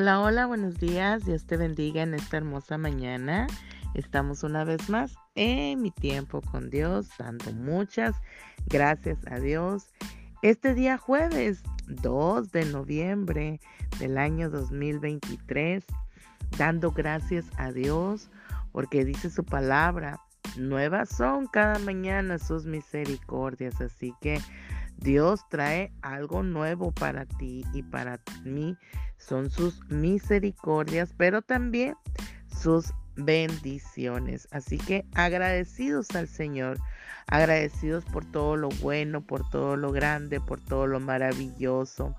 Hola, hola, buenos días. Dios te bendiga en esta hermosa mañana. Estamos una vez más en mi tiempo con Dios, dando muchas gracias a Dios. Este día jueves 2 de noviembre del año 2023, dando gracias a Dios porque dice su palabra, nuevas son cada mañana sus misericordias. Así que Dios trae algo nuevo para ti y para mí. Son sus misericordias, pero también sus bendiciones. Así que agradecidos al Señor, agradecidos por todo lo bueno, por todo lo grande, por todo lo maravilloso.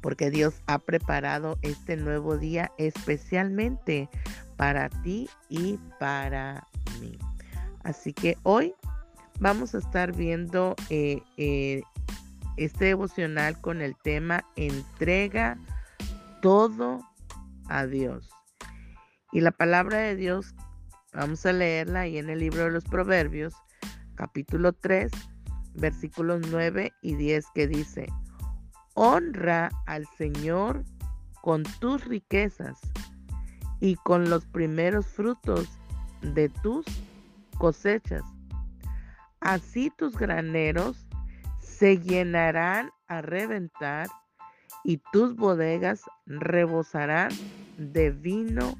Porque Dios ha preparado este nuevo día especialmente para ti y para mí. Así que hoy vamos a estar viendo eh, eh, este devocional con el tema entrega todo a Dios. Y la palabra de Dios, vamos a leerla ahí en el libro de los Proverbios, capítulo 3, versículos 9 y 10, que dice, honra al Señor con tus riquezas y con los primeros frutos de tus cosechas Así tus graneros se llenarán a reventar y tus bodegas rebosarán de vino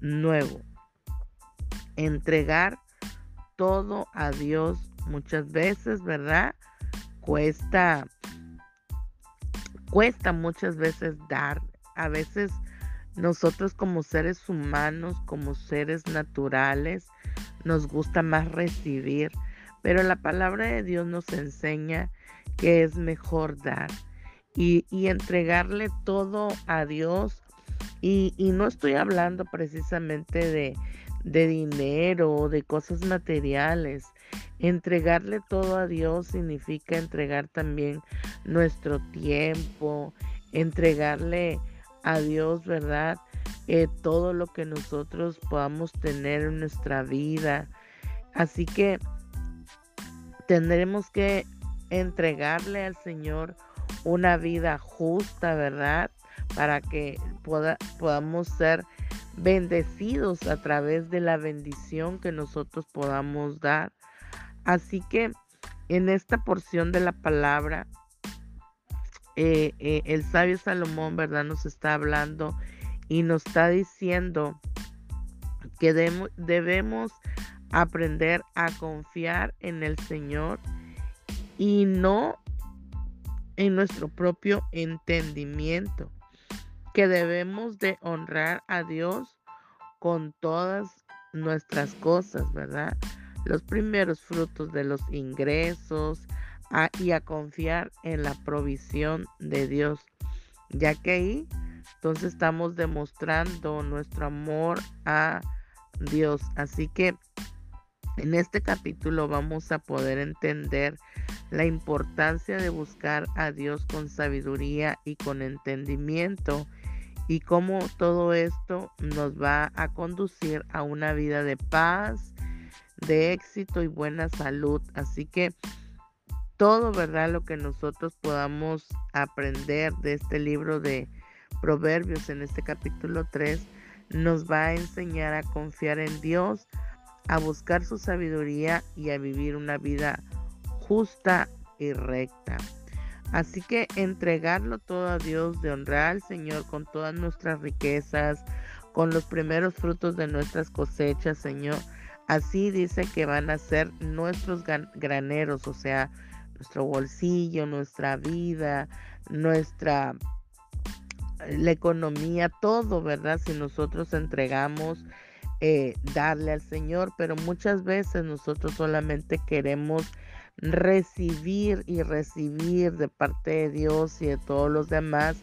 nuevo. Entregar todo a Dios muchas veces, ¿verdad? Cuesta, cuesta muchas veces dar. A veces nosotros como seres humanos, como seres naturales, nos gusta más recibir pero la palabra de Dios nos enseña que es mejor dar y, entregarle todo a Dios. Y, no estoy hablando precisamente de, de dinero o de cosas materiales. Entregarle todo a Dios significa entregar también nuestro tiempo, entregarle a Dios, ¿verdad? Eh, todo lo que nosotros podamos tener en nuestra vida. Así que tendremos que entregarle al Señor una vida justa, ¿verdad? Para que podamos ser bendecidos a través de la bendición que nosotros podamos dar. Así que en esta porción de la palabra, eh, eh, el sabio Salomón, ¿verdad? Nos está hablando y nos está diciendo que debemos aprender a confiar en el Señor y no en nuestro propio entendimiento, que debemos de honrar a Dios con todas nuestras cosas, ¿verdad? Los primeros frutos de los ingresos y a confiar en la provisión de Dios, ya que ahí entonces estamos demostrando nuestro amor a Dios. Así que en este capítulo vamos a poder entender la importancia de buscar a Dios con sabiduría y con entendimiento y cómo todo esto nos va a conducir a una vida de paz, de éxito y buena salud. Así que todo, ¿verdad? Lo que nosotros podamos aprender de este libro de Proverbios en este capítulo 3 nos va a enseñar a confiar en Dios, a buscar su sabiduría y a vivir una vida justa y recta. Así que entregarlo todo a Dios, de honrar al Señor con todas nuestras riquezas, con los primeros frutos de nuestras cosechas, Señor. Así dice que van a ser nuestros graneros, o sea, nuestro bolsillo, nuestra vida, nuestra la economía, todo, ¿verdad? Si nosotros entregamos eh, darle al Señor, pero muchas veces nosotros solamente queremos recibir y recibir de parte de Dios y de todos los demás,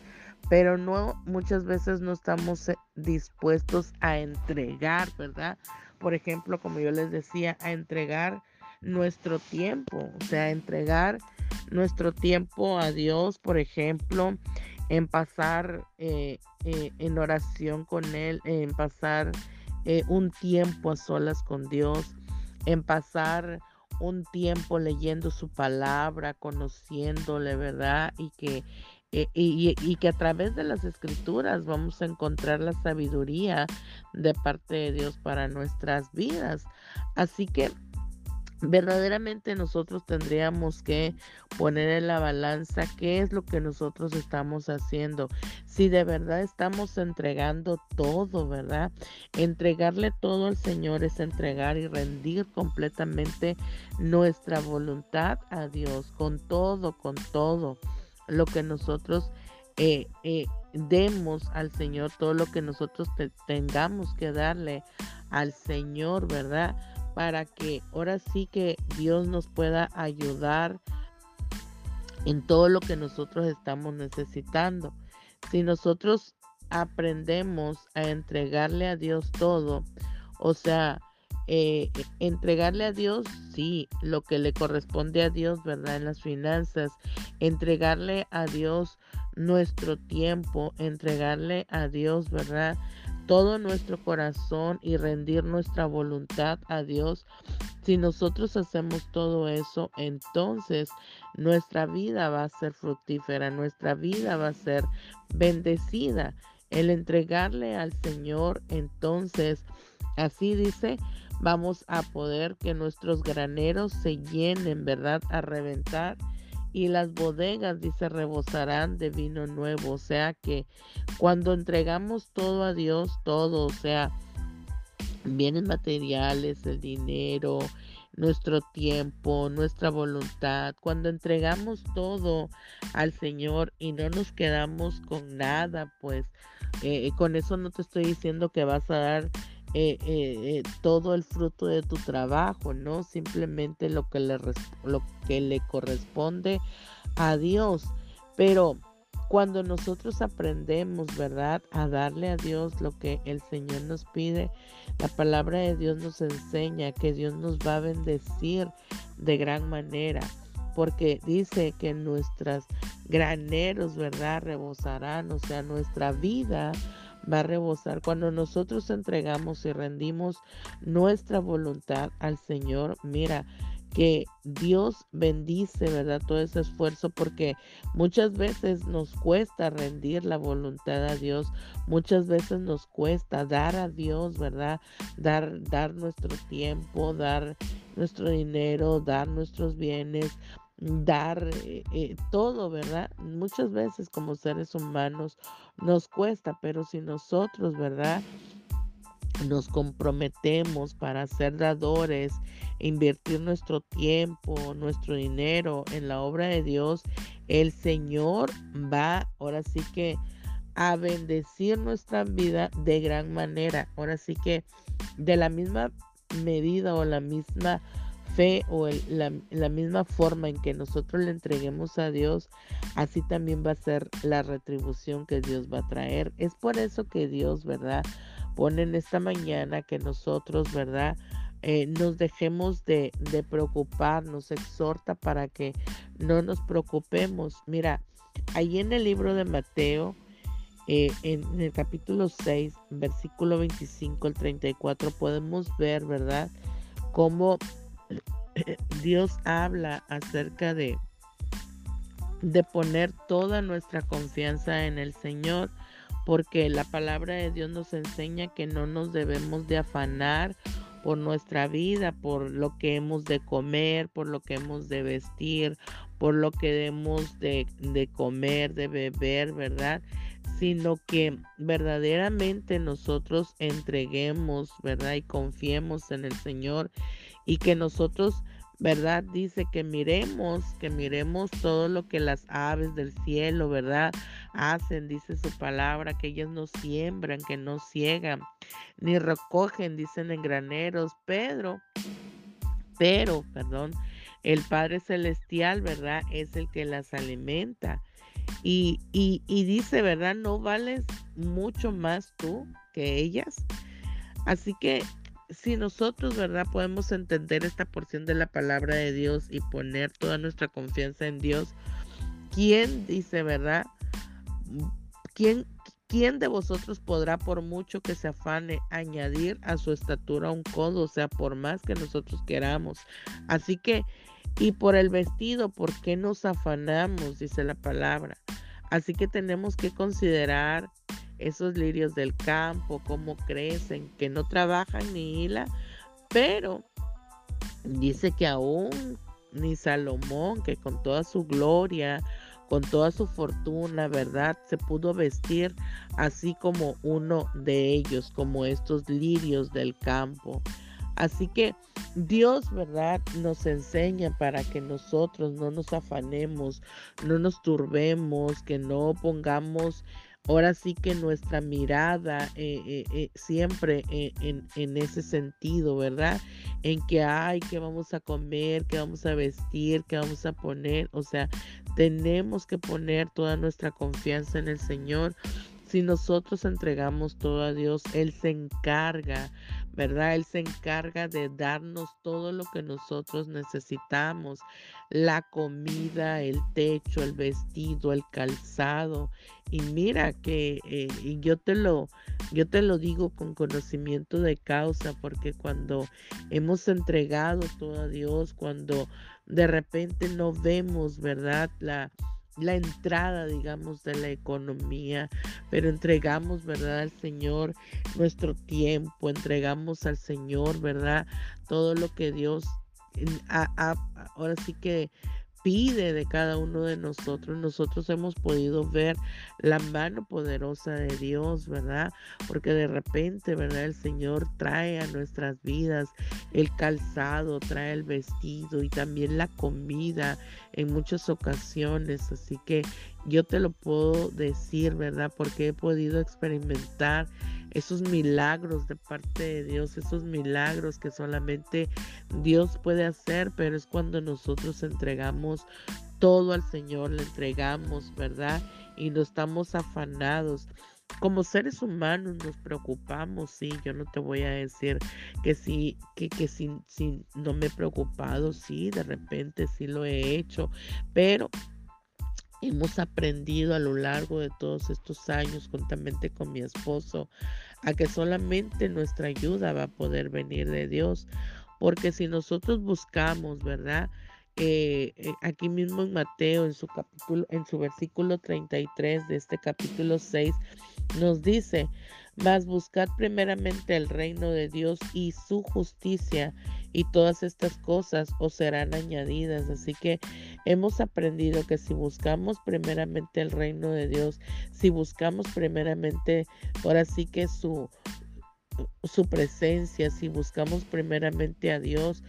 pero no muchas veces no estamos eh, dispuestos a entregar, ¿verdad? Por ejemplo, como yo les decía, a entregar nuestro tiempo, o sea, entregar nuestro tiempo a Dios, por ejemplo, en pasar eh, en oración con Él, en pasar eh, un tiempo a solas con Dios, en pasar un tiempo leyendo su palabra, conociéndole, ¿verdad? Y que eh, y, y, que a través de las escrituras vamos a encontrar la sabiduría de parte de Dios para nuestras vidas. Así que verdaderamente nosotros tendríamos que poner en la balanza qué es lo que nosotros estamos haciendo. Si de verdad estamos entregando todo, ¿verdad? Entregarle todo al Señor es entregar y rendir completamente nuestra voluntad a Dios, con todo, con todo lo que nosotros eh, eh, demos al Señor, todo lo que nosotros tengamos que darle al Señor, ¿verdad? Para que ahora sí que Dios nos pueda ayudar en todo lo que nosotros estamos necesitando. Si nosotros aprendemos a entregarle a Dios todo, o sea, eh, entregarle a Dios, sí, lo que le corresponde a Dios, ¿verdad? En las finanzas, entregarle a Dios nuestro tiempo, entregarle a Dios, ¿verdad? Todo nuestro corazón y rendir nuestra voluntad a Dios, si nosotros hacemos todo eso, entonces nuestra vida va a ser fructífera, nuestra vida va a ser bendecida. El entregarle al Señor, entonces, así dice, vamos a poder que nuestros graneros se llenen, ¿verdad? A reventar y las bodegas, dice, rebosarán de vino nuevo. O sea que cuando entregamos todo a Dios, todo, o sea, bienes materiales, el dinero, nuestro tiempo, nuestra voluntad, cuando entregamos todo al Señor y no nos quedamos con nada, pues eh, con eso no te estoy diciendo que vas a dar eh, eh, eh, todo el fruto de tu trabajo, ¿no? Simplemente lo que, le, corresponde a Dios. Pero cuando nosotros aprendemos, ¿verdad? A darle a Dios lo que el Señor nos pide, la palabra de Dios nos enseña que Dios nos va a bendecir de gran manera. Porque dice que nuestras graneros, ¿verdad? Rebosarán, o sea, nuestra vida va a rebosar. Cuando nosotros entregamos y rendimos nuestra voluntad al Señor, mira, que Dios bendice, ¿verdad? Todo ese esfuerzo porque muchas veces nos cuesta rendir la voluntad a Dios, muchas veces nos cuesta dar a Dios, ¿verdad? Dar, dar nuestro tiempo, dar nuestro dinero, dar nuestros bienes, dar eh, eh, todo, ¿verdad? Muchas veces como seres humanos nos cuesta, pero si nosotros, ¿verdad? Nos comprometemos para ser dadores, invertir nuestro tiempo, nuestro dinero en la obra de Dios, el Señor va ahora sí que a bendecir nuestra vida de gran manera. Ahora sí que de la misma medida o la misma fe o la, misma forma en que nosotros le entreguemos a Dios, así también va a ser la retribución que Dios va a traer. Es por eso que Dios, ¿verdad? Pone en esta mañana que nosotros, ¿verdad? Eh, nos dejemos de, preocupar, nos exhorta para que no nos preocupemos. Mira, ahí en el libro de Mateo, eh, en, en, el capítulo 6, versículo 25 al 34, podemos ver, ¿verdad? Cómo Dios habla acerca de, de poner toda nuestra confianza en el Señor, porque la palabra de Dios nos enseña que no nos debemos de afanar por nuestra vida, por lo que hemos de comer, por lo que hemos de vestir, por lo que debemos de, de comer, de beber, ¿verdad? Sino que verdaderamente nosotros entreguemos, ¿verdad? Y confiemos en el Señor y que nosotros, ¿verdad? Dice que miremos, que miremos todo lo que las aves del cielo, ¿verdad? Hacen, dice su palabra, que ellas no siembran, que no ciegan, ni recogen, dicen en graneros. Pedro, pero, perdón, el Padre Celestial, ¿verdad? Es el que las alimenta. Y, y, y dice, ¿verdad? No vales mucho más tú que ellas. Así que si nosotros, ¿verdad? Podemos entender esta porción de la palabra de Dios y poner toda nuestra confianza en Dios, ¿quién dice, verdad? ¿Quién, ¿Quién de vosotros podrá, por mucho que se afane, añadir a su estatura un codo? O sea, por más que nosotros queramos. Así que, y por el vestido, ¿por qué nos afanamos? Dice la palabra. Así que tenemos que considerar esos lirios del campo, cómo crecen, que no trabajan ni hila, pero dice que aún ni Salomón, que con toda su gloria, con toda su fortuna, ¿verdad? Se pudo vestir así como uno de ellos, como estos lirios del campo. Así que Dios, ¿verdad? Nos enseña para que nosotros no nos afanemos, no nos turbemos, que no pongamos ahora sí que nuestra mirada eh, eh, eh, siempre en, en, ese sentido, ¿verdad? En que hay, que vamos a comer, que vamos a vestir, que vamos a poner, o sea, tenemos que poner toda nuestra confianza en el Señor. Si nosotros entregamos todo a Dios, Él se encarga ¿verdad? Él se encarga de darnos todo lo que nosotros necesitamos, la comida, el techo, el vestido, el calzado. Y mira que eh, yo te lo yo te lo digo con conocimiento de causa porque cuando hemos entregado todo a Dios, cuando de repente no vemos, ¿verdad? La la entrada, digamos, de la economía, pero entregamos, ¿verdad?, al Señor nuestro tiempo, entregamos al Señor, ¿verdad?, todo lo que Dios ahora sí que pide de cada uno de nosotros. Nosotros hemos podido ver la mano poderosa de Dios, ¿verdad? Porque de repente, ¿verdad? El Señor trae a nuestras vidas el calzado, trae el vestido y también la comida en muchas ocasiones. Así que yo te lo puedo decir, ¿verdad? Porque he podido experimentar esos milagros de parte de Dios, esos milagros que solamente Dios puede hacer, pero es cuando nosotros entregamos todo al Señor, le entregamos, ¿verdad? Y no estamos afanados. Como seres humanos nos preocupamos, sí, yo no te voy a decir que sí, que, que si, si no me he preocupado, sí, de repente sí lo he hecho, pero hemos aprendido a lo largo de todos estos años, juntamente con mi esposo, a que solamente nuestra ayuda va a poder venir de Dios. Porque si nosotros buscamos, ¿verdad? Eh, eh, aquí mismo en Mateo, en su capítulo, en su versículo 33 de este capítulo 6, nos dice, mas buscad primeramente el reino de Dios y su justicia, y todas estas cosas os serán añadidas. Así que hemos aprendido que si buscamos primeramente el reino de Dios, si buscamos primeramente, ahora sí que su su presencia, si buscamos primeramente a Dios,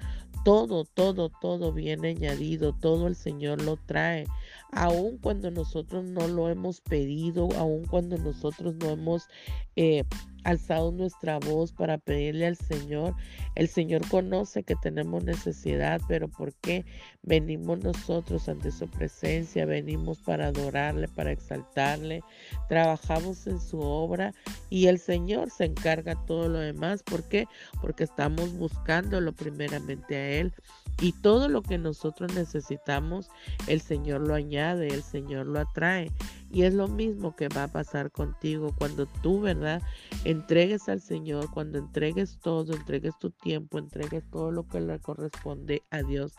todo, todo, todo viene añadido, todo el Señor lo trae, aun cuando nosotros no lo hemos pedido, aun cuando nosotros no hemos eh, alzado nuestra voz para pedirle al Señor. El Señor conoce que tenemos necesidad, pero ¿por qué venimos nosotros ante su presencia? Venimos para adorarle, para exaltarle, trabajamos en su obra y el Señor se encarga todo lo demás. ¿Por qué? Porque estamos buscándolo primeramente a Él. Y todo lo que nosotros necesitamos, el Señor lo añade, el Señor lo atrae. Y es lo mismo que va a pasar contigo cuando tú, ¿verdad? Entregues al Señor, cuando entregues todo, entregues tu tiempo, entregues todo lo que le corresponde a Dios.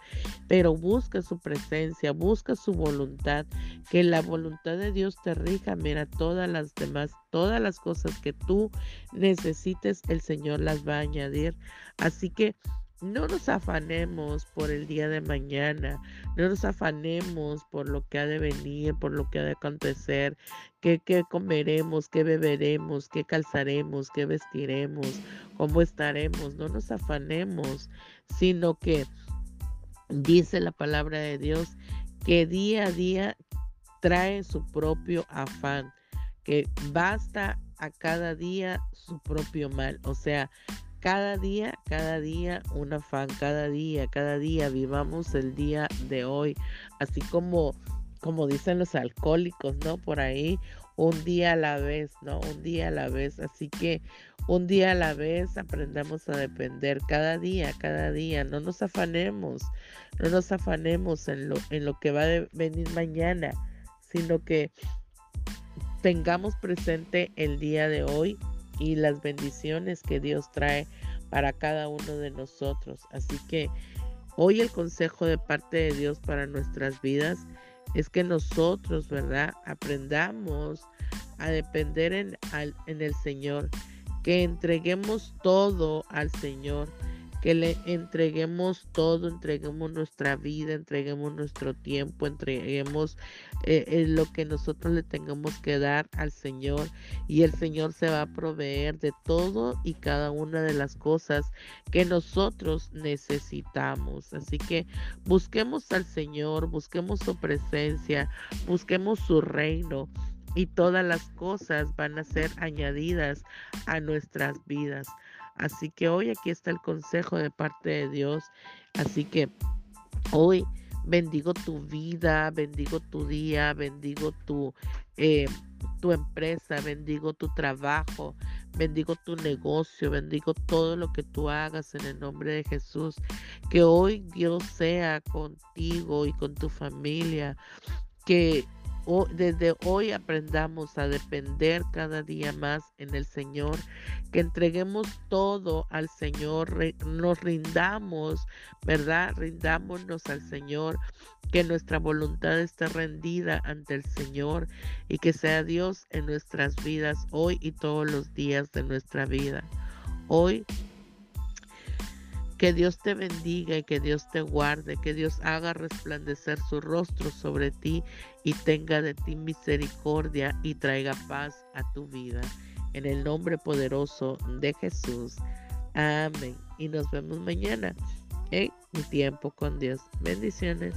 Pero busca su presencia, busca su voluntad, que la voluntad de Dios te rija. Mira, todas las demás, todas las cosas que tú necesites, el Señor las va a añadir. Así que no nos afanemos por el día de mañana, no nos afanemos por lo que ha de venir, por lo que ha de acontecer, qué, comeremos, qué beberemos, qué calzaremos, qué vestiremos, cómo estaremos, no nos afanemos, sino que dice la palabra de Dios que día a día trae su propio afán, que basta a cada día su propio mal, o sea, cada día, cada día un afán, cada día, cada día vivamos el día de hoy, así como como dicen los alcohólicos, ¿no? Por ahí, un día a la vez, ¿no? Un día a la vez. Así que un día a la vez aprendamos a depender cada día, cada día. No nos afanemos, no nos afanemos en lo, en lo que va a venir mañana, sino que tengamos presente el día de hoy y las bendiciones que Dios trae para cada uno de nosotros. Así que hoy el consejo de parte de Dios para nuestras vidas es que nosotros, ¿verdad? Aprendamos a depender en, en el Señor, que entreguemos todo al Señor que le entreguemos todo, entreguemos nuestra vida, entreguemos nuestro tiempo, entreguemos eh, eh, lo que nosotros le tengamos que dar al Señor y el Señor se va a proveer de todo y cada una de las cosas que nosotros necesitamos. Así que busquemos al Señor, busquemos su presencia, busquemos su reino y todas las cosas van a ser añadidas a nuestras vidas. Así que hoy aquí está el consejo de parte de Dios. Así que hoy bendigo tu vida, bendigo tu día, bendigo tu, eh, tu empresa, bendigo tu trabajo, bendigo tu negocio, bendigo todo lo que tú hagas en el nombre de Jesús. Que hoy Dios sea contigo y con tu familia. Que desde hoy aprendamos a depender cada día más en el Señor, que entreguemos todo al Señor, nos rindamos, ¿verdad? Rindámonos al Señor, que nuestra voluntad esté rendida ante el Señor y que sea Dios en nuestras vidas hoy y todos los días de nuestra vida. Hoy que Dios te bendiga y que Dios te guarde, que Dios haga resplandecer su rostro sobre ti y tenga de ti misericordia y traiga paz a tu vida. En el nombre poderoso de Jesús. Amén. Y nos vemos mañana en mi tiempo con Dios. Bendiciones.